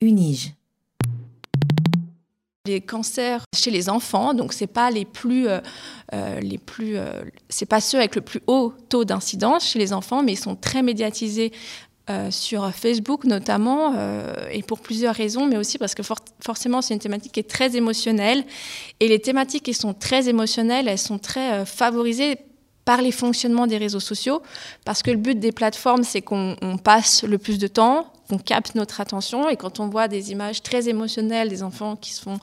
Unige. Les cancers chez les enfants, donc c'est pas les plus, euh, euh, les plus, euh, c'est pas ceux avec le plus haut taux d'incidence chez les enfants, mais ils sont très médiatisés sur Facebook notamment, et pour plusieurs raisons, mais aussi parce que forcément c'est une thématique qui est très émotionnelle, et les thématiques qui sont très émotionnelles, elles sont très favorisées par les fonctionnements des réseaux sociaux, parce que le but des plateformes, c'est qu'on passe le plus de temps, qu'on capte notre attention, et quand on voit des images très émotionnelles des enfants qui, sont,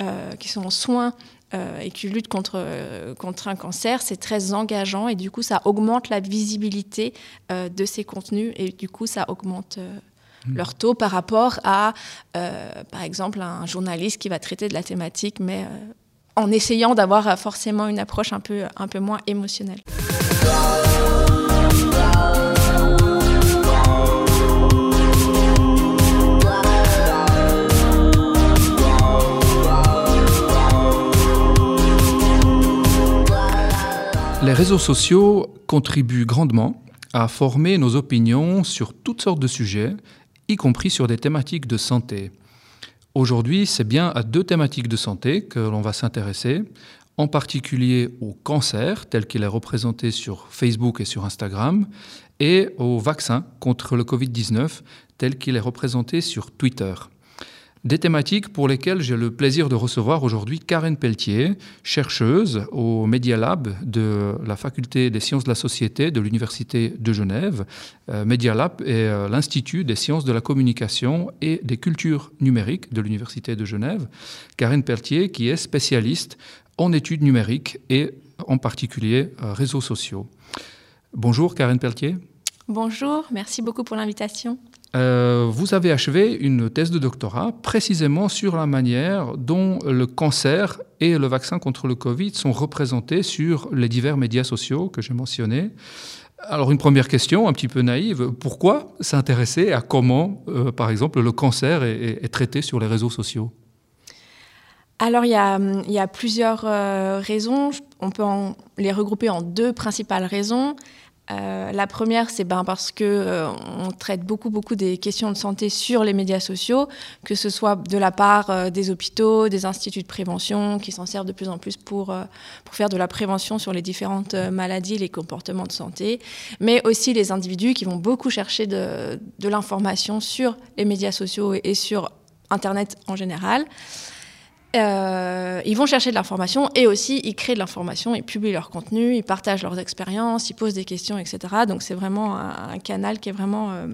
euh, qui sont en soins euh, et qui luttent contre, euh, contre un cancer, c'est très engageant, et du coup, ça augmente la visibilité de ces contenus, et du coup, ça augmente mmh. leur taux par rapport à, par exemple, un journaliste qui va traiter de la thématique, mais en essayant d'avoir forcément une approche un peu, un peu moins émotionnelle. Réseaux sociaux contribuent grandement à former nos opinions sur toutes sortes de sujets, y compris sur des thématiques de santé. Aujourd'hui, c'est bien à deux thématiques de santé que l'on va s'intéresser, en particulier au cancer tel qu'il est représenté sur Facebook et sur Instagram, et au vaccin contre le Covid-19 tel qu'il est représenté sur Twitter. Des thématiques pour lesquelles j'ai le plaisir de recevoir aujourd'hui Karen Pelletier, chercheuse au Media Lab de la Faculté des sciences de la société de l'Université de Genève. Euh, Media Lab est euh, l'Institut des sciences de la communication et des cultures numériques de l'Université de Genève. Karen Pelletier qui est spécialiste en études numériques et en particulier euh, réseaux sociaux. Bonjour Karen Pelletier. Bonjour, merci beaucoup pour l'invitation. Euh, vous avez achevé une thèse de doctorat précisément sur la manière dont le cancer et le vaccin contre le Covid sont représentés sur les divers médias sociaux que j'ai mentionnés. Alors une première question, un petit peu naïve, pourquoi s'intéresser à comment, euh, par exemple, le cancer est, traité sur les réseaux sociaux? Alors il y, a, plusieurs euh, raisons, on peut les regrouper en deux principales raisons. Euh, la première, c'est ben parce que euh, on traite beaucoup beaucoup des questions de santé sur les médias sociaux, que ce soit de la part euh, des hôpitaux, des instituts de prévention qui s'en servent de plus en plus pour faire de la prévention sur les différentes maladies, les comportements de santé, mais aussi les individus qui vont beaucoup chercher de l'information sur les médias sociaux et sur Internet en général. Euh, ils vont chercher de l'information et aussi ils créent de l'information, ils publient leur contenu, ils partagent leurs expériences, ils posent des questions, etc. Donc c'est vraiment un, canal qui est vraiment euh,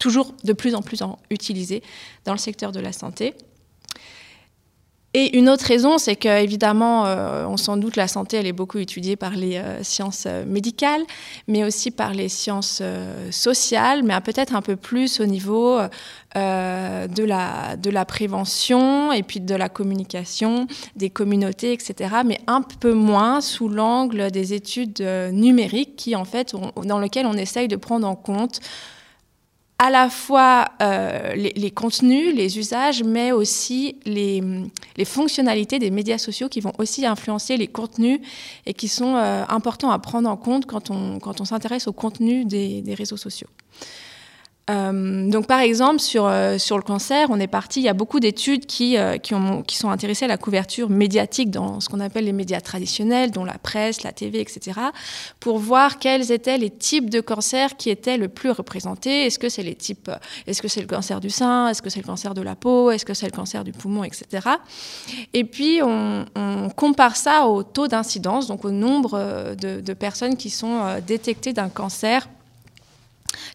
toujours de plus en plus utilisé dans le secteur de la santé. Et une autre raison, c'est qu'évidemment, euh, on s'en doute, la santé, elle est beaucoup étudiée par les euh, sciences euh, médicales, mais aussi par les sciences sociales, mais peut-être un peu plus au niveau de, la, de la prévention et puis de la communication, des communautés, etc., mais un peu moins sous l'angle des études numériques qui, en fait, dans lesquelles on essaye de prendre en compte à la fois euh, les, contenus, les usages, mais aussi les, fonctionnalités des médias sociaux qui vont aussi influencer les contenus et qui sont euh, importants à prendre en compte quand on, quand on s'intéresse au contenu des réseaux sociaux. Euh, donc, par exemple, sur, euh, sur le cancer, on est parti, il y a beaucoup d'études qui, euh, qui, ont, qui, sont intéressées à la couverture médiatique dans ce qu'on appelle les médias traditionnels, dont la presse, la TV, etc., pour voir quels étaient les types de cancers qui étaient le plus représentés. Est-ce que c'est les types, est-ce que c'est le cancer du sein, est-ce que c'est le cancer de la peau, est-ce que c'est le cancer du poumon, etc. Et puis, on, compare ça au taux d'incidence, donc au nombre de personnes qui sont détectées d'un cancer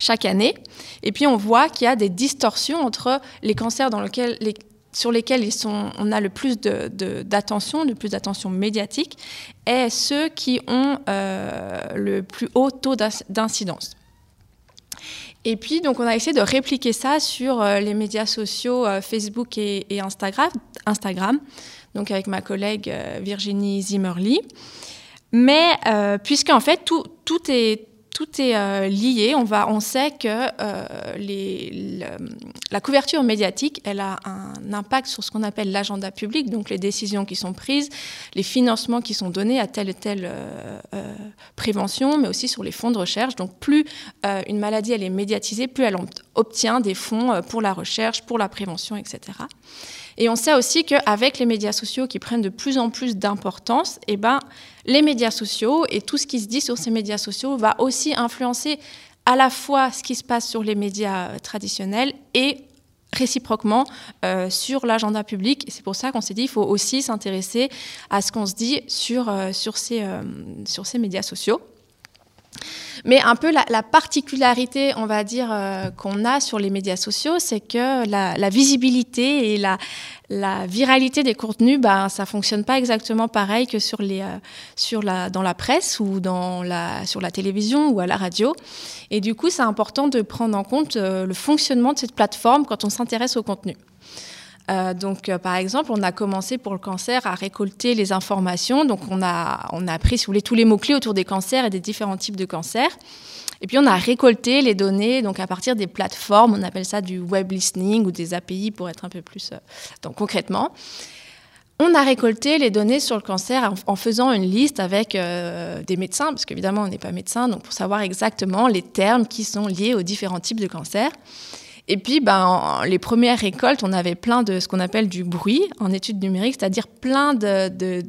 chaque année. Et puis on voit qu'il y a des distorsions entre les cancers sur lesquels on a le plus d'attention, le plus d'attention médiatique, et ceux qui ont euh, le plus haut taux d'incidence. Et puis, donc, on a essayé de répliquer ça sur euh, les médias sociaux euh, Facebook et, Instagram, donc avec ma collègue Virginie Zimmerly. Mais puisqu'en fait, tout est tout est euh, lié. On, sait que euh, la couverture médiatique, a un impact sur ce qu'on appelle l'agenda public, donc les décisions qui sont prises, les financements qui sont donnés à telle ou telle euh, prévention, mais aussi sur les fonds de recherche. Donc plus une maladie est médiatisée, plus elle obtient des fonds pour la recherche, pour la prévention, etc. Et on sait aussi qu'avec les médias sociaux qui prennent de plus en plus d'importance, eh ben, les médias sociaux et tout ce qui se dit sur ces médias sociaux va aussi influencer à la fois ce qui se passe sur les médias euh, traditionnels et réciproquement euh, sur l'agenda public. C'est pour ça qu'on s'est dit qu'il faut aussi s'intéresser à ce qu'on se dit sur, euh, ces, sur ces médias sociaux. Mais un peu la, particularité, on va dire, euh, qu'on a sur les médias sociaux, c'est que la, visibilité et la, viralité des contenus, bah, ça fonctionne pas exactement pareil que sur les, euh, sur la, dans la presse ou dans la, sur la télévision ou à la radio. Et du coup, c'est important de prendre en compte euh, le fonctionnement de cette plateforme quand on s'intéresse au contenu. Euh, donc, euh, par exemple, on a commencé pour le cancer à récolter les informations. Donc, on a, on a pris, si vous voulez, tous les mots-clés autour des cancers et des différents types de cancers. Et puis, on a récolté les données donc à partir des plateformes. On appelle ça du web listening ou des API pour être un peu plus euh, donc, concrètement. On a récolté les données sur le cancer en, faisant une liste avec des médecins, parce qu'évidemment, on n'est pas médecin, donc pour savoir exactement les termes qui sont liés aux différents types de cancers. Et puis, ben, les premières récoltes, on avait plein de ce qu'on appelle du bruit en études numériques, c'est-à-dire plein de, de,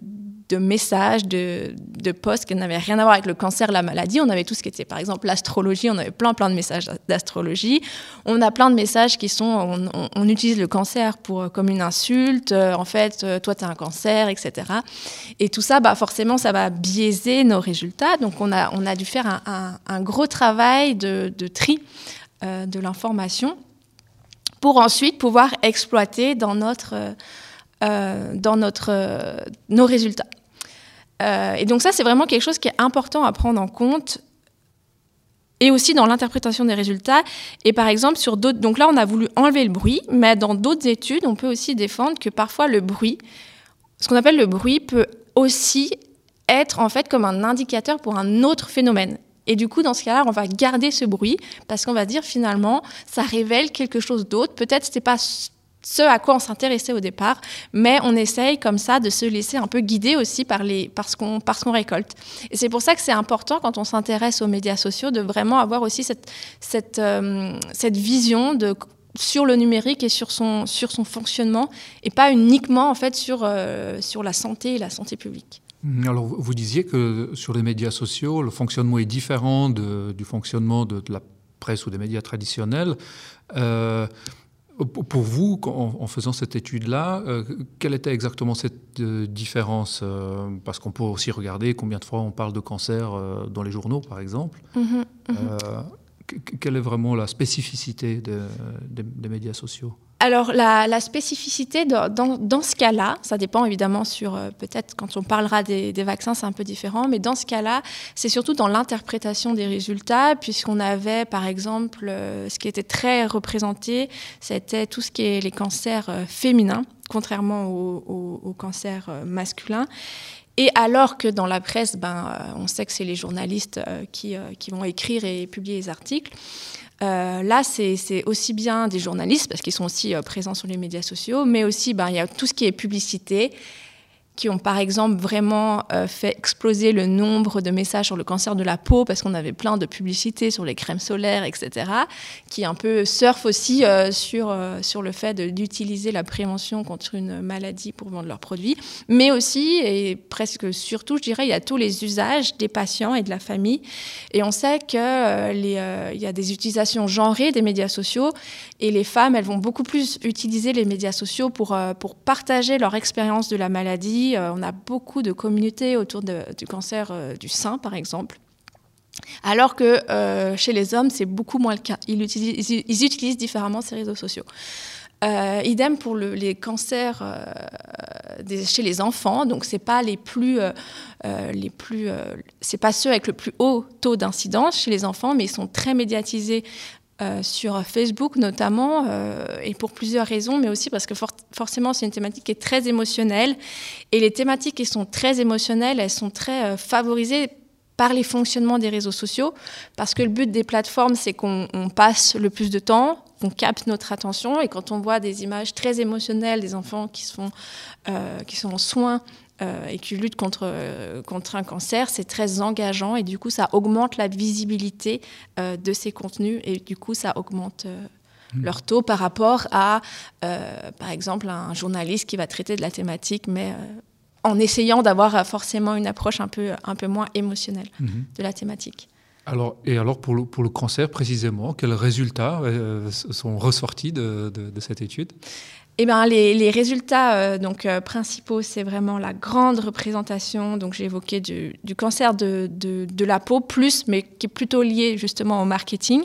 messages, de, de posts qui n'avaient rien à voir avec le cancer, la maladie. On avait tout ce qui était, par exemple, l'astrologie. On avait plein, plein de messages d'astrologie. On a plein de messages qui sont, on, utilise le cancer pour, comme une insulte. Euh, en fait, euh, toi, tu as un cancer, etc. Et tout ça, bah, forcément, ça va biaiser nos résultats. Donc, on a, on a dû faire un, un, gros travail de, de tri euh, de l'information pour ensuite pouvoir exploiter dans, notre, euh, dans notre, nos résultats. Euh, et donc ça, c'est vraiment quelque chose qui est important à prendre en compte et aussi dans l'interprétation des résultats. Et par exemple, sur d'autres. Donc là, on a voulu enlever le bruit, mais dans d'autres études, on peut aussi défendre que parfois le bruit, ce qu'on appelle le bruit, peut aussi être en fait comme un indicateur pour un autre phénomène. Et du coup, dans ce cas-là, on va garder ce bruit parce qu'on va dire finalement, ça révèle quelque chose d'autre. Peut-être c'était pas ce à quoi on s'intéressait au départ, mais on essaye comme ça de se laisser un peu guider aussi par, les, qu'on, parce qu'on récolte. Et c'est pour ça que c'est important quand on s'intéresse aux médias sociaux de vraiment avoir aussi cette, cette, euh, cette vision de sur le numérique et sur son, sur son fonctionnement et pas uniquement en fait sur, euh, sur la santé et la santé publique. Mm, alors, vous disiez que sur les médias sociaux, le fonctionnement est différent du fonctionnement de, la presse ou des médias traditionnels. Euh, pour vous, en, faisant cette étude-là, euh, quelle était exactement cette euh, différence Parce qu'on peut aussi regarder combien de fois on parle de cancer dans les journaux, par exemple. Mm-hmm, mm-hmm. quelle est vraiment la spécificité des médias sociaux? Alors la, spécificité dans, ce cas-là, ça dépend évidemment sur euh, peut-être quand on parlera des, vaccins, c'est un peu différent, mais dans ce cas-là, c'est surtout dans l'interprétation des résultats, puisqu'on avait par exemple euh, ce qui était très représenté, c'était tout ce qui est les cancers euh, féminins, contrairement aux, cancers masculins. Et alors que dans la presse, ben, on sait que c'est les journalistes qui, qui, vont écrire et publier les articles, euh, là, c'est aussi bien des journalistes, parce qu'ils sont aussi euh, présents sur les médias sociaux, mais aussi, ben, il y a tout ce qui est publicité, qui ont par exemple vraiment euh, fait exploser le nombre de messages sur le cancer de la peau parce qu'on avait plein de publicités sur les crèmes solaires, etc., qui un peu surfent aussi euh, sur, euh, sur le fait d'utiliser la prévention contre une maladie pour vendre leurs produits, mais aussi, et presque surtout, je dirais, il y a tous les usages des patients et de la famille. Et on sait qu'il il y a des utilisations genrées des médias sociaux et les femmes, elles vont beaucoup plus utiliser les médias sociaux pour, pour partager leur expérience de la maladie euh, on a beaucoup de communautés autour du cancer euh, du sein, par exemple. Alors que euh, chez les hommes, c'est beaucoup moins le cas. Ils utilisent, différemment ces réseaux sociaux. idem pour les cancers chez les enfants. Donc c'est pas les plus, les plus, c'est pas ceux avec le plus haut taux d'incidence chez les enfants, mais ils sont très médiatisés euh, sur Facebook notamment, euh, et pour plusieurs raisons, mais aussi parce que forcément c'est une thématique qui est très émotionnelle, et les thématiques qui sont très émotionnelles, elles sont très euh, favorisées par les fonctionnements des réseaux sociaux, parce que le but des plateformes, c'est qu'on passe le plus de temps, qu'on capte notre attention, et quand on voit des images très émotionnelles des enfants qui, sont qui sont en soins et qui lutte contre, contre un cancer, c'est très engageant et du coup ça augmente la visibilité de ces contenus et du coup ça augmente mmh. leur taux par rapport à, par exemple, un journaliste qui va traiter de la thématique, mais en essayant d'avoir forcément une approche un peu, un peu moins émotionnelle mmh. de la thématique. Alors, et alors pour le, pour le cancer précisément, quels résultats euh, sont ressortis de, de, cette étude? Eh ben, les, les résultats euh, donc, euh, principaux, c'est vraiment la grande représentation. Donc, j'ai évoqué du, cancer de, de, la peau, plus, mais qui est plutôt lié justement au marketing.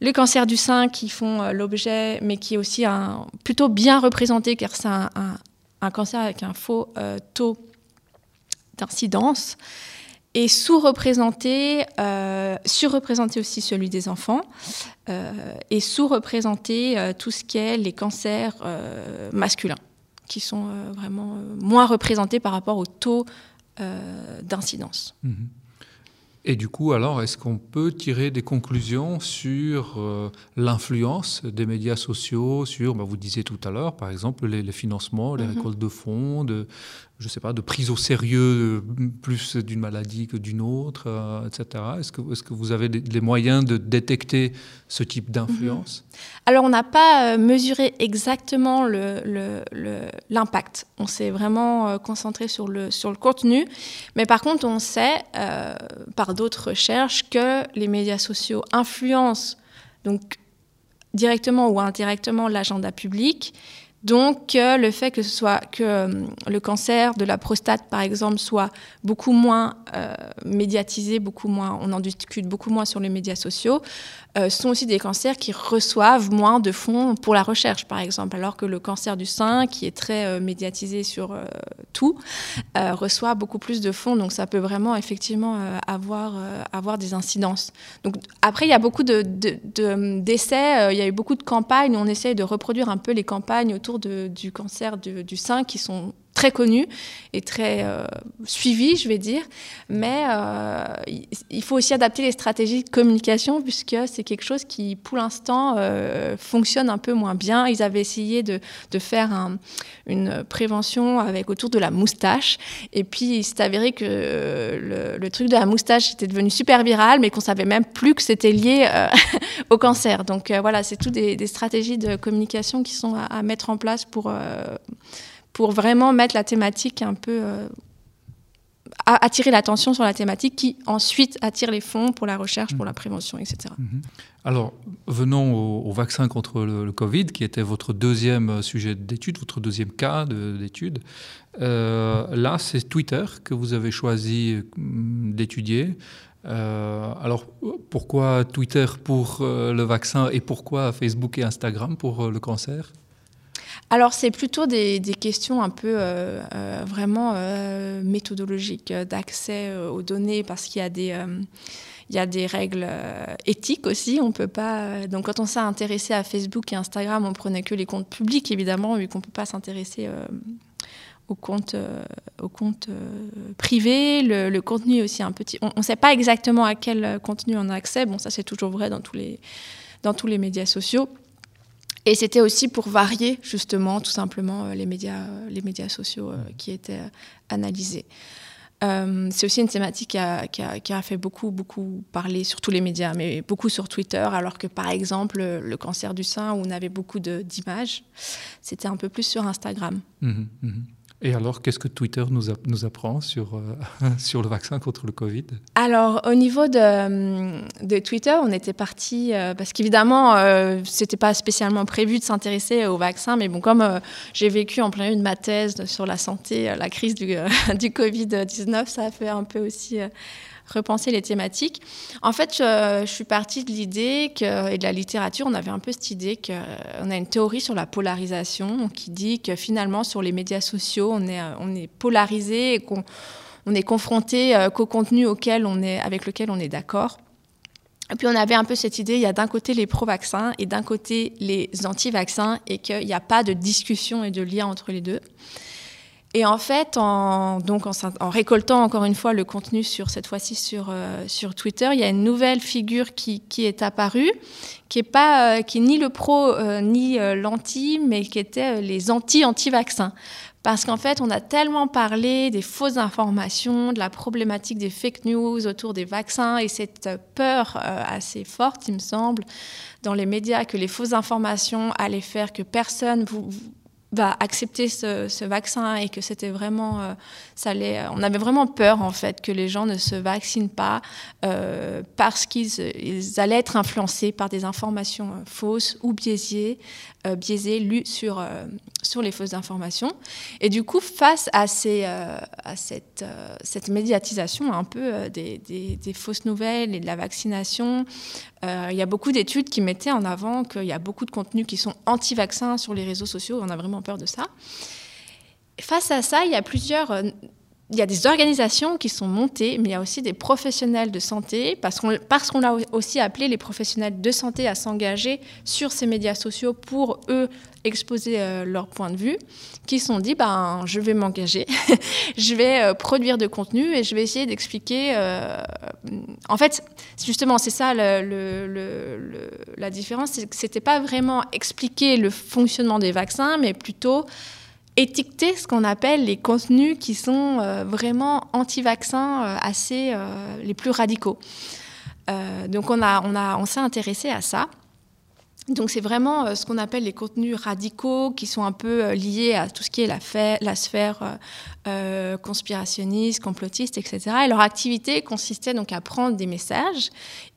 Le cancer du sein qui font l'objet, mais qui est aussi un, plutôt bien représenté, car c'est un, un, cancer avec un faux taux d'incidence et sous-représenté, euh, surreprésenté aussi celui des enfants, euh, et sous-représenté euh, tout ce qui est les cancers euh, masculins, qui sont vraiment moins représentés par rapport au taux d'incidence. Mhm. Et du coup, alors, est-ce qu'on peut tirer des conclusions sur euh, l'influence des médias sociaux, sur, bah, vous disiez tout à l'heure, par exemple, les, financements, les mhm. récoltes de fonds, de, je sais pas, de prise au sérieux plus d'une maladie que d'une autre, euh, etc. Est-ce que, est que vous avez les moyens de détecter ce type d'influence? Mhm. Alors, on n'a pas euh, mesuré exactement l'impact. On s'est vraiment concentré sur le, sur le contenu. Mais par contre, on sait, par d'autres recherches que les médias sociaux influencent donc directement ou indirectement l'agenda public. Donc le fait que ce soit que euh, le cancer de la prostate par exemple soit beaucoup moins euh, médiatisé, beaucoup moins, on en discute beaucoup moins sur les médias sociaux, euh, sont aussi des cancers qui reçoivent moins de fonds pour la recherche, par exemple, alors que le cancer du sein, qui est très euh, médiatisé sur euh, tout, reçoit beaucoup plus de fonds. Donc ça peut vraiment effectivement avoir, avoir des incidences. Donc, après, il y a beaucoup d'essais, de, il y a eu beaucoup de campagnes, on essaye de reproduire un peu les campagnes autour de, du cancer du sein qui sont très connu et très euh, suivi, je vais dire. Mais euh, il faut aussi adapter les stratégies de communication puisque c'est quelque chose qui, pour l'instant, euh, fonctionne un peu moins bien. Ils avaient essayé de, faire un, une prévention avec autour de la moustache. Et puis, il s'est avéré que le, le, truc de la moustache était devenu super viral, mais qu'on savait même plus que c'était lié au cancer. Donc voilà, c'est tout des, stratégies de communication qui sont à mettre en place pour pour vraiment mettre la thématique un peu euh, attirer l'attention sur la thématique qui ensuite attire les fonds pour la recherche, pour la prévention, etc. Mhm. Alors, venons au, vaccin contre le, Covid, qui était votre deuxième sujet d'étude, votre deuxième cas d'étude. Euh, là, c'est Twitter que vous avez choisi hum, d'étudier. Euh, alors, pourquoi Twitter pour le vaccin et pourquoi Facebook et Instagram pour le cancer? Alors, c'est plutôt des, questions un peu euh, euh, vraiment euh, méthodologiques d'accès aux données parce qu'il y a des. règles éthiques aussi. On peut pas. Donc, quand on s'est intéressé à Facebook et Instagram, on prenait que les comptes publics, évidemment, vu qu'on peut pas s'intéresser aux comptes, privés. Le, contenu aussi un petit. On ne sait pas exactement à quel contenu on a accès. Bon, ça c'est toujours vrai dans tous les médias sociaux. Et c'était aussi pour varier justement tout simplement euh, les médias, euh, les médias sociaux euh, qui étaient analysés. c'est aussi une thématique qui a, qui, a, fait beaucoup, beaucoup parler sur tous les médias, mais beaucoup sur Twitter, alors que par exemple le cancer du sein, où on avait beaucoup d'images, c'était un peu plus sur Instagram. Mmh mmh et alors, qu'est-ce que Twitter nous, apprend sur, euh, sur le vaccin contre le Covid? Alors, au niveau de, de Twitter, on était parti, euh, parce qu'évidemment, euh, ce n'était pas spécialement prévu de s'intéresser au vaccin, mais bon, comme j'ai vécu en plein milieu de ma thèse sur la santé, la crise du, du Covid-19, ça a fait un peu aussi repenser les thématiques. En fait, je, suis partie de l'idée et de la littérature, on avait un peu cette idée qu'on a une théorie sur la polarisation qui dit que finalement, sur les médias sociaux, on est, est polarisé et qu'on on est confronté euh, qu'au contenu auquel on est, avec lequel on est d'accord. Et puis on avait un peu cette idée, il y a d'un côté les pro-vaccins et d'un côté les anti-vaccins et qu'il n'y a pas de discussion et de lien entre les deux. Et en fait, en, donc en, récoltant encore une fois le contenu sur cette fois-ci sur, euh, sur Twitter, il y a une nouvelle figure qui, qui est apparue, qui est pas, euh, qui est ni le pro euh, ni l'anti, mais qui était les anti-anti-vaccins. Parce qu'en fait, on a tellement parlé des fausses informations, de la problématique des fake news autour des vaccins et cette peur assez forte, il me semble, dans les médias que les fausses informations allaient faire que personne vous, va accepter ce, vaccin et que c'était vraiment, euh, ça allait, euh, on avait vraiment peur en fait que les gens ne se vaccinent pas euh, parce qu'ils allaient être influencés par des informations fausses ou biaisées, biaisées lues sur sur les fausses informations. Et du coup, face à ces, à cette cette médiatisation un peu des, des, des, fausses nouvelles et de la vaccination, il y a beaucoup d'études qui mettaient en avant qu'il y a beaucoup de contenus qui sont anti-vaccins sur les réseaux sociaux. On a vraiment peur de ça. Face à ça, il y a plusieurs euh, il y a des organisations qui sont montées, mais il y a aussi des professionnels de santé, parce qu'on parce qu'on a aussi appelé les professionnels de santé à s'engager sur ces médias sociaux pour eux exposer euh, leur point de vue, qui se sont dit ben je vais m'engager, je vais euh, produire de contenu et je vais essayer d'expliquer. en fait, justement, c'est ça la différence, c'est que c'était pas vraiment expliquer le fonctionnement des vaccins, mais plutôt étiqueter ce qu'on appelle les contenus qui sont euh, vraiment anti-vaccins, euh, assez euh, les plus radicaux. donc on, a, on, a, on s'est intéressé à ça. Donc c'est vraiment euh, ce qu'on appelle les contenus radicaux qui sont un peu euh, liés à tout ce qui est la, sphère euh, conspirationniste, complotiste, etc. Et leur activité consistait donc à prendre des messages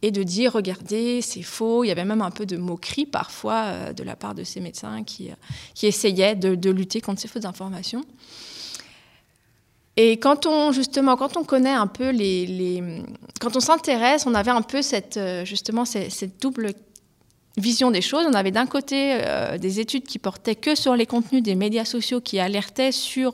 et de dire regardez c'est faux. Il y avait même un peu de moquerie parfois de la part de ces médecins qui, essayaient de, lutter contre ces fausses informations. Et quand on justement, quand on connaît un peu les, les quand on s'intéresse, on avait un peu cette justement cette, cette double vision des choses. On avait d'un côté euh, des études qui portaient que sur les contenus des médias sociaux qui alertaient sur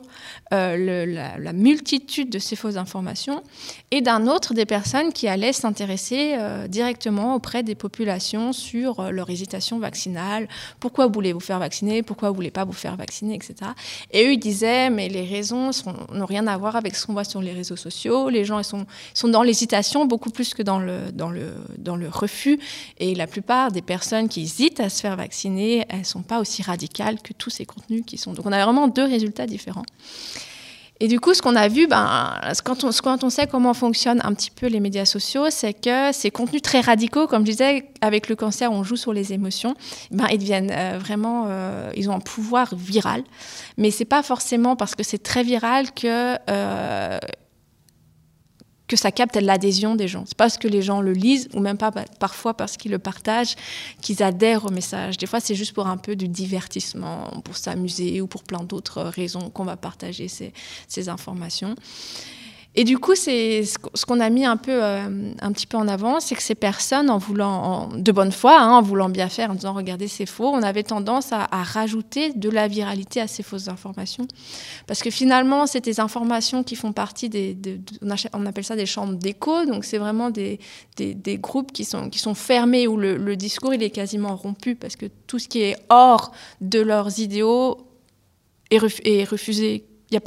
euh, la, multitude de ces fausses informations, et d'un autre des personnes qui allaient s'intéresser euh, directement auprès des populations sur leur hésitation vaccinale, pourquoi voulez-vous faire vacciner, pourquoi vous voulez pas vous faire vacciner, etc. Et eux, ils disaient, mais les raisons n'ont rien à voir avec ce qu'on voit sur les réseaux sociaux, les gens ils sont, sont dans l'hésitation beaucoup plus que dans le, dans, le, dans le refus, et la plupart des personnes qui hésitent à se faire vacciner, elles ne sont pas aussi radicales que tous ces contenus qui sont. Donc on a vraiment deux résultats différents. Et du coup, ce qu'on a vu, ben, quand, on, sait comment fonctionnent un petit peu les médias sociaux, c'est que ces contenus très radicaux, comme je disais, avec le cancer, on joue sur les émotions, ben, ils deviennent euh, vraiment, euh, ils ont un pouvoir viral. Mais c'est pas forcément parce que c'est très viral que euh, que ça capte l'adhésion des gens. C'est parce que les gens le lisent ou même pas parfois parce qu'ils le partagent qu'ils adhèrent au message. Des fois, c'est juste pour un peu du divertissement, pour s'amuser ou pour plein d'autres raisons qu'on va partager ces, ces informations. Et du coup, c'est ce qu'on a mis un peu, euh, un petit peu en avant, c'est que ces personnes, en voulant, de bonne foi, hein, en voulant bien faire, en disant regardez c'est faux, on avait tendance à, rajouter de la viralité à ces fausses informations, parce que finalement, c'est des informations qui font partie des, on appelle ça des chambres d'écho, donc c'est vraiment des, des, groupes qui sont, qui sont fermés où le, discours il est quasiment rompu, parce que tout ce qui est hors de leurs idéaux est, refusé. Il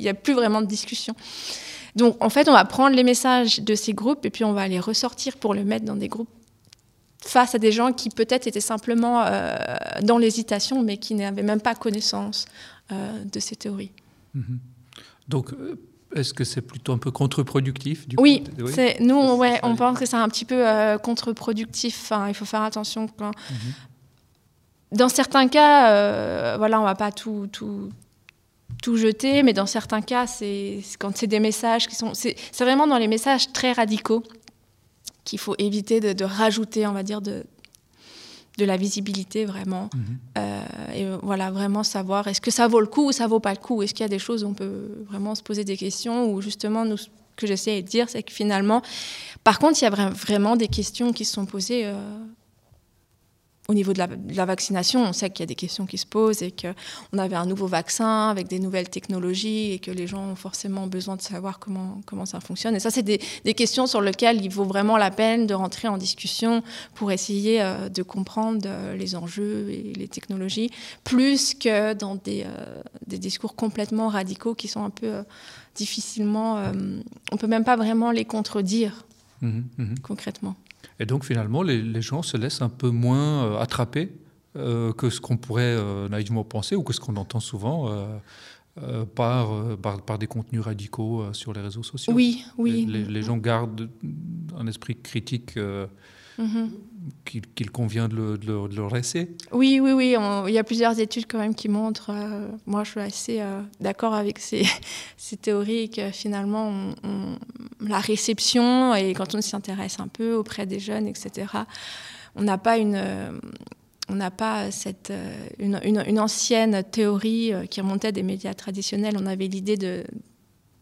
n'y a a plus vraiment de discussion. Donc en fait, on va prendre les messages de ces groupes et puis on va les ressortir pour le mettre dans des groupes face à des gens qui peut-être étaient simplement euh, dans l'hésitation, mais qui n'avaient même pas connaissance euh, de ces théories. Mhm. Donc, euh, est-ce que c'est plutôt un peu contre-productif Oui, nous, ouais, on pense que c'est un petit peu contre-productif. Enfin, il faut faire attention. Quand... Mhm. Dans certains cas, voilà, on va pas tout, tout, tout jeter, mais dans certains cas, c'est quand c'est des messages qui sont... C'est vraiment dans les messages très radicaux qu'il faut éviter de, rajouter, on va dire, de, de la visibilité vraiment. Mhm. Euh, et voilà, vraiment savoir est-ce que ça vaut le coup ou ça vaut pas le coup? Est-ce qu'il y a des choses où on peut vraiment se poser des questions ou justement, nous, ce que j'essaie de dire, c'est que finalement, par contre, il y a vraiment des questions qui se sont posées euh, au niveau de la, vaccination, on sait qu'il y a des questions qui se posent et qu'on avait un nouveau vaccin avec des nouvelles technologies et que les gens ont forcément besoin de savoir comment, comment ça fonctionne. Et ça, c'est des, questions sur lesquelles il vaut vraiment la peine de rentrer en discussion pour essayer euh, de comprendre euh, les enjeux et les technologies, plus que dans des, euh, des discours complètement radicaux qui sont un peu difficilement... on peut même pas vraiment les contredire mmh mmh concrètement. Et donc finalement, les, gens se laissent un peu moins euh, attraper euh, que ce qu'on pourrait euh, naïvement penser ou que ce qu'on entend souvent. par, par, des contenus radicaux sur les réseaux sociaux. Oui, oui. Les, gens gardent un esprit critique qu'il convient de le, de, laisser Oui, oui, oui. il y a plusieurs études quand même qui montrent. Euh, moi, je suis assez euh, d'accord avec ces, ces, théories que finalement, la réception, et quand on s'y intéresse un peu auprès des jeunes, etc., on n'a pas une. on n'a pas cette, une, une, ancienne théorie euh, qui remontait des médias traditionnels. On avait l'idée de,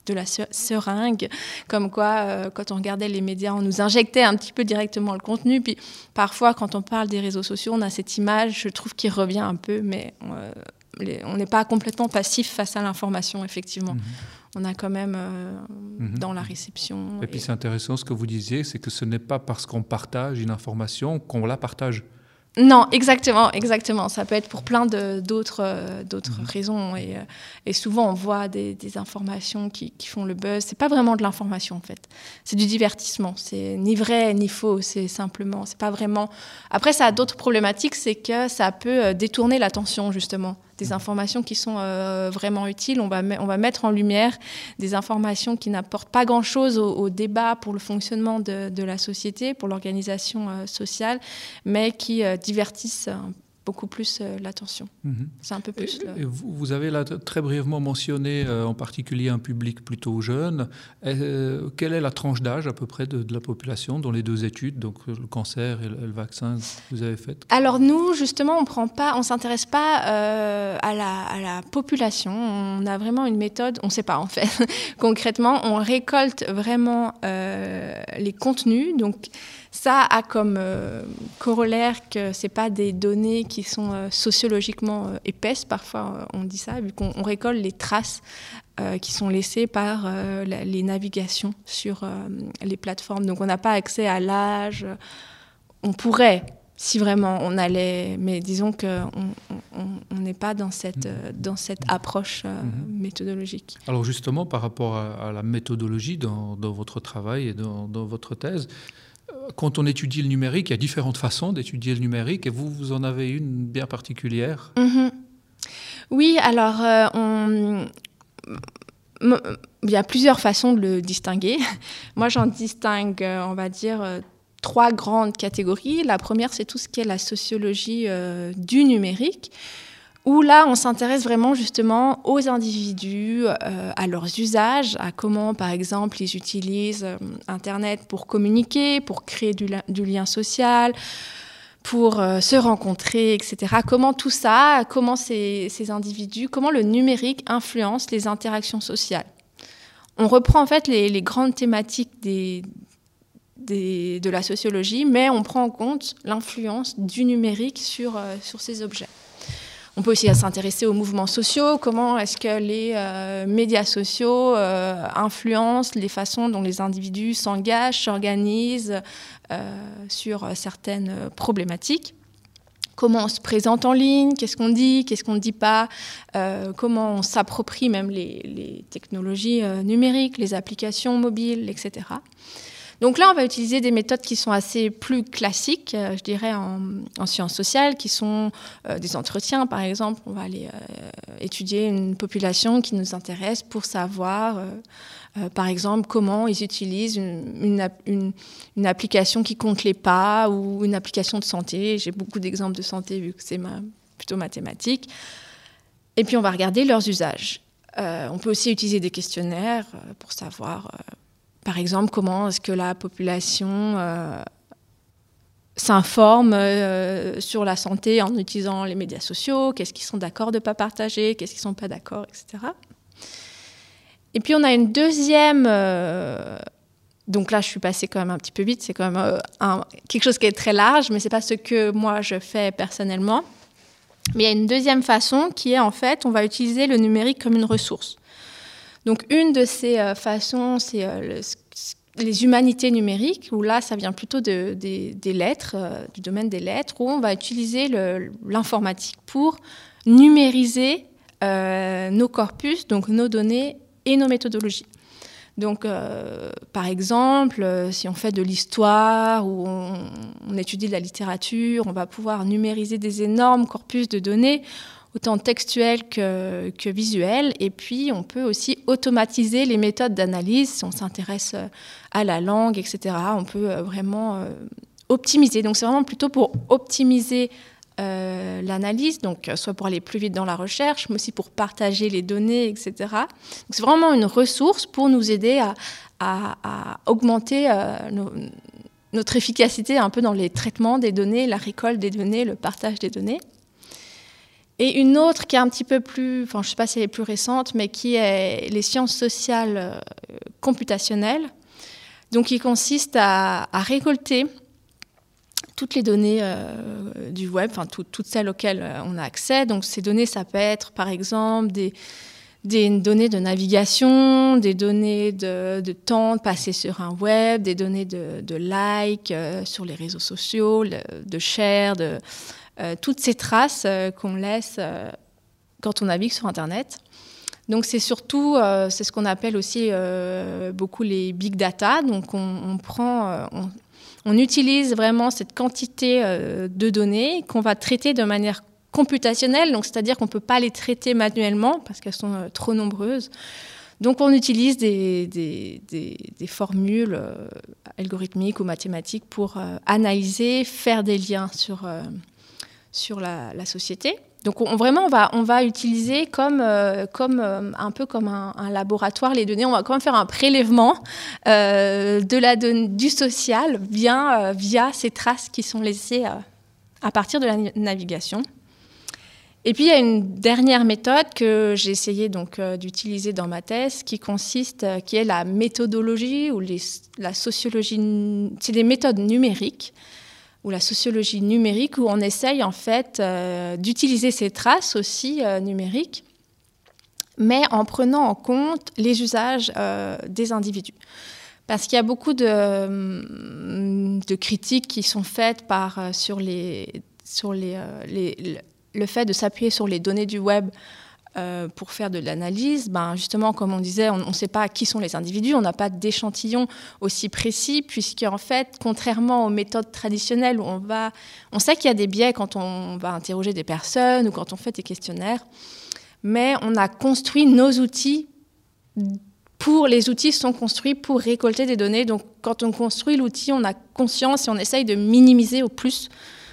de la seringue, comme quoi, euh, quand on regardait les médias, on nous injectait un petit peu directement le contenu. Puis parfois, quand on parle des réseaux sociaux, on a cette image, je trouve, qui revient un peu, mais euh, on n'est pas complètement passif face à l'information, effectivement. Mhm. On a quand même euh, mhm. dans la réception. Et, et... puis c'est intéressant ce que vous disiez, c'est que ce n'est pas parce qu'on partage une information qu'on la partage. Non, exactement, exactement. Ça peut être pour plein d'autres euh, d'autres mhm. raisons. Et, euh, et, souvent, on voit des, des informations qui, qui, font le buzz. C'est pas vraiment de l'information, en fait. C'est du divertissement. C'est ni vrai ni faux. C'est simplement. C'est pas vraiment. Après, ça a d'autres problématiques. C'est que ça peut euh, détourner l'attention, justement des informations qui sont euh, vraiment utiles. On va, mettre en lumière des informations qui n'apportent pas grand-chose au, débat pour le fonctionnement de, la société, pour l'organisation euh, sociale, mais qui euh, divertissent beaucoup plus euh, l'attention. Mhm. C'est un peu plus. vous, avez là très brièvement mentionné euh, en particulier un public plutôt jeune. Euh, quelle est la tranche d'âge à peu près de, la population dans les deux études, donc le cancer et le, vaccin que vous avez faites Alors nous, justement, on prend pas, on s'intéresse pas à, la, à, la, population. On a vraiment une méthode, on ne sait pas en fait. Concrètement, on récolte vraiment les contenus. Donc ça a comme euh, corollaire que ce pas des données qui sont euh, sociologiquement euh, épaisses, parfois on dit ça, vu qu'on récolte les traces qui sont laissées par les navigations sur les plateformes. Donc on n'a pas accès à l'âge. On pourrait, si vraiment on allait, mais disons qu'on n'est pas dans cette, mmh. dans cette approche mmh. méthodologique. Alors justement, par rapport à, la méthodologie dans, votre travail et dans, dans votre thèse, quand on étudie le numérique, il y a différentes façons d'étudier le numérique et vous, vous en avez une bien particulière? Mhm. Oui, alors euh, il y a plusieurs façons de le distinguer. Moi, j'en distingue, euh, on va dire, euh, trois grandes catégories. La première, c'est tout ce qui est la sociologie du numérique où là, on s'intéresse vraiment justement aux individus, euh, à leurs usages, à comment, par exemple, ils utilisent euh, Internet pour communiquer, pour créer du, lien social, pour euh, se rencontrer, etc. Comment tout ça, comment ces, individus, comment le numérique influence les interactions sociales. On reprend en fait les, grandes thématiques de la sociologie, mais on prend en compte l'influence du numérique sur ces objets. On peut aussi s'intéresser aux mouvements sociaux, comment est-ce que les euh, médias sociaux euh, influencent les façons dont les individus s'engagent, s'organisent euh, sur certaines problématiques? Comment on se présente en ligne, qu'est-ce qu'on dit, qu'est-ce qu'on ne dit pas, comment on s'approprie même les technologies numériques, les applications mobiles, etc. Donc là, on va utiliser des méthodes qui sont assez plus classiques, euh, je dirais, en, sciences sociales, qui sont euh, des entretiens, par exemple. On va aller euh, étudier une population qui nous intéresse pour savoir, par exemple, comment ils utilisent une, application qui compte les pas ou une application de santé. J'ai beaucoup d'exemples de santé vu que c'est plutôt mathématique. Et puis, on va regarder leurs usages. on peut aussi utiliser des questionnaires pour savoir par exemple, comment est-ce que la population euh, s'informe euh, sur la santé en utilisant les médias sociaux, qu'est-ce qu'ils sont d'accord de ne pas partager, qu'est-ce qu'ils ne sont pas d'accord, etc. Et puis on a une deuxième, euh, donc là, je suis passée quand même un petit peu vite. C'est quand même quelque chose qui est très large, mais c'est pas ce que moi je fais personnellement. Mais il y a une deuxième façon qui est en fait, on va utiliser le numérique comme une ressource. Donc une de ces euh, façons, c'est euh, les humanités numériques, où là, ça vient plutôt de, des lettres, euh, du domaine des lettres, où on va utiliser l'informatique pour numériser nos corpus, donc nos données et nos méthodologies. Donc, par exemple, si on fait de l'histoire ou on, étudie de la littérature, on va pouvoir numériser des énormes corpus de données autant textuel que, visuel. Et puis, on peut aussi automatiser les méthodes d'analyse. Si on s'intéresse euh, à la langue, etc., on peut euh, vraiment euh, optimiser. Donc, c'est vraiment plutôt pour optimiser l'analyse, donc soit pour aller plus vite dans la recherche, mais aussi pour partager les données, etc. c'est vraiment une ressource pour nous aider à, augmenter notre efficacité un peu dans les traitements des données, la récolte des données, le partage des données. Et une autre qui est un petit peu plus, enfin je ne sais pas si elle est plus récente, mais qui est les sciences sociales euh, computationnelles, donc qui consiste à, récolter toutes les données euh, du web, enfin toutes celles auxquelles euh, on a accès. Donc ces données, ça peut être par exemple des, données de navigation, des données de, temps passé sur un web, des données de, de like sur les réseaux sociaux, de share, de, toutes ces traces euh, qu'on laisse euh, quand on navigue sur Internet. Donc c'est surtout, c'est ce qu'on appelle aussi beaucoup les big data. Donc on, prend, on, utilise vraiment cette quantité de données qu'on va traiter de manière computationnelle. Donc c'est-à-dire qu'on ne peut pas les traiter manuellement parce qu'elles sont trop nombreuses. Donc on utilise des, des, formules algorithmiques ou mathématiques pour analyser, faire des liens sur sur la, société. Donc on, vraiment, on va, on va utiliser comme, euh, comme, euh, un peu comme un, laboratoire les données. On va quand même faire un prélèvement euh, de la du social via, via ces traces qui sont laissées à partir de la navigation. Et puis il y a une dernière méthode que j'ai essayé donc d'utiliser dans ma thèse, qui consiste, qui est la méthodologie ou la sociologie. C'est des méthodes numériques ou la sociologie numérique, où on essaye en fait euh, d'utiliser ces traces aussi euh, numériques, mais en prenant en compte les usages euh, des individus. Parce qu'il y a beaucoup de, de, critiques qui sont faites sur, le fait de s'appuyer sur les données du web euh, pour faire de l'analyse, ben justement, comme on disait, on ne sait pas qui sont les individus, on n'a pas d'échantillon aussi précis, puisque en fait, contrairement aux méthodes traditionnelles où on va, on sait qu'il y a des biais quand on va interroger des personnes ou quand on fait des questionnaires, mais on a construit nos outils pour les outils sont construits pour récolter des données. Donc, quand on construit l'outil, on a conscience et on essaye de minimiser au plus,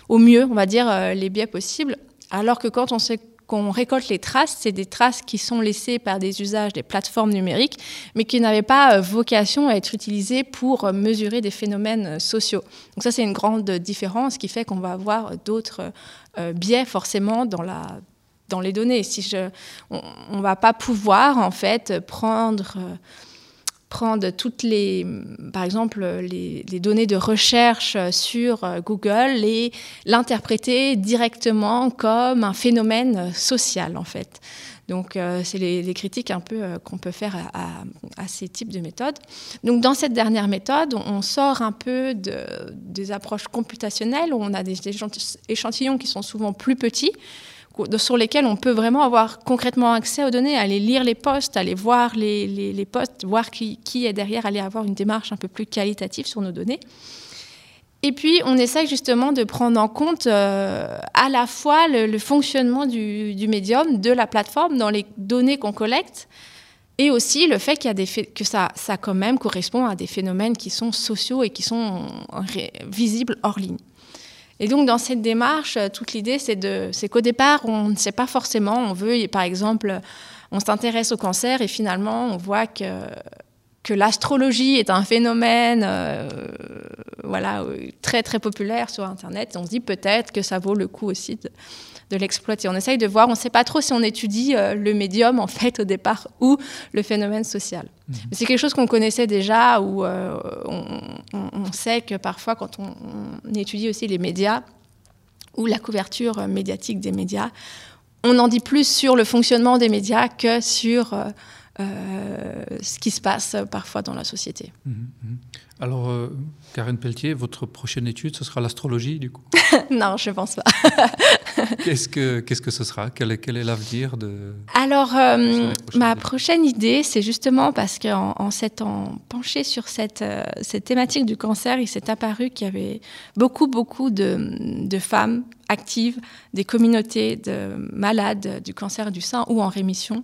au mieux, on va dire, euh, les biais possibles. Alors que quand on sait qu'on récolte les traces, c'est des traces qui sont laissées par des usages des plateformes numériques, mais qui n'avaient pas euh, vocation à être utilisées pour euh, mesurer des phénomènes euh, sociaux. Donc ça, c'est une grande différence qui fait qu'on va avoir d'autres biais forcément dans la dans les données. Si je, on ne va pas pouvoir en fait prendre prendre toutes les, par exemple, les, données de recherche sur euh, Google et l'interpréter directement comme un phénomène social, en fait. Donc, euh, c'est les, critiques un peu euh, qu'on peut faire à, ces types de méthodes. Donc, dans cette dernière méthode, on, sort un peu de, des approches computationnelles où on a des échantillons qui sont souvent plus petits, sur lesquels on peut vraiment avoir concrètement accès aux données, aller lire les postes, aller voir les, les, postes, voir qui, qui, est derrière, aller avoir une démarche un peu plus qualitative sur nos données. Et puis, on essaie justement de prendre en compte euh, à la fois le, fonctionnement du, du, médium, de la plateforme, dans les données qu'on collecte, et aussi le fait qu'il y a des que ça, ça quand même correspond à des phénomènes qui sont sociaux et qui sont visibles hors ligne. Et donc, dans cette démarche, euh, toute l'idée, c'est qu'au départ, on ne sait pas forcément. On veut, par exemple, on s'intéresse au cancer et finalement, on voit que que l'astrologie est un phénomène euh, voilà, très très populaire sur Internet. On se dit peut-être que ça vaut le coup aussi de, l'exploiter. On essaye de voir, on ne sait pas trop si on étudie euh, le médium en fait au départ ou le phénomène social. Mhm. c'est quelque chose qu'on connaissait déjà, où euh, on, sait que parfois quand on, étudie aussi les médias ou la couverture médiatique des médias, on en dit plus sur le fonctionnement des médias que sur euh, ce qui se passe parfois dans la société. Mhm, mhm. Alors, euh, Karen Pelletier, votre prochaine étude, ce sera l'astrologie, du coup? Non, je ne pense pas. qu'est-ce, que, qu'est-ce que ce sera? Quel est, quel est l'avenir de... Alors, euh, ma prochaine idée, c'est justement parce qu'en en, s'étant penché sur cette, cette thématique du cancer, il s'est apparu qu'il y avait beaucoup, beaucoup de, de femmes actives des communautés de malades du cancer du sein ou en rémission,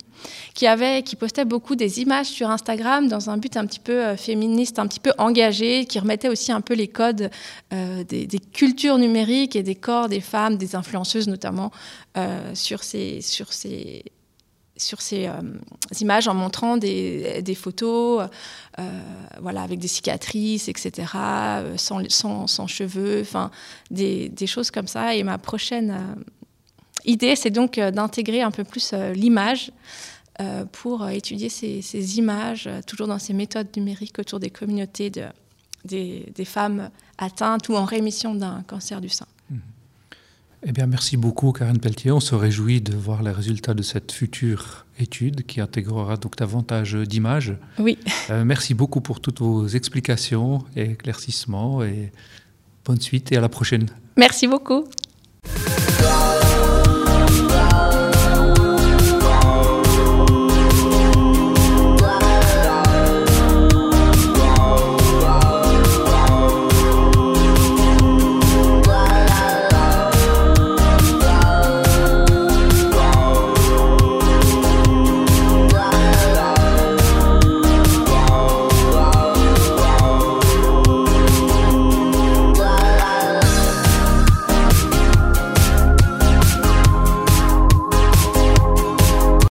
qui, avaient, qui postaient beaucoup des images sur Instagram dans un but un petit peu euh, féministe, un petit peu engagé, qui remettait aussi un peu les codes euh, des, cultures numériques et des corps des femmes, des influenceuses notamment, euh, sur ces... Sur ces sur ces images en montrant des, photos voilà, avec des cicatrices, etc., sans, sans, cheveux, des, choses comme ça. Et ma prochaine idée, c'est donc d'intégrer un peu plus l'image euh, pour étudier ces, images, euh, toujours dans ces méthodes numériques autour des communautés de, des, femmes atteintes ou en rémission d'un cancer du sein. Eh bien, merci beaucoup, Karen Pelletier. On se réjouit de voir les résultats de cette future étude qui intégrera donc davantage d'images. Oui. Euh, merci beaucoup pour toutes vos explications et éclaircissements et bonne suite et à la prochaine. Merci beaucoup.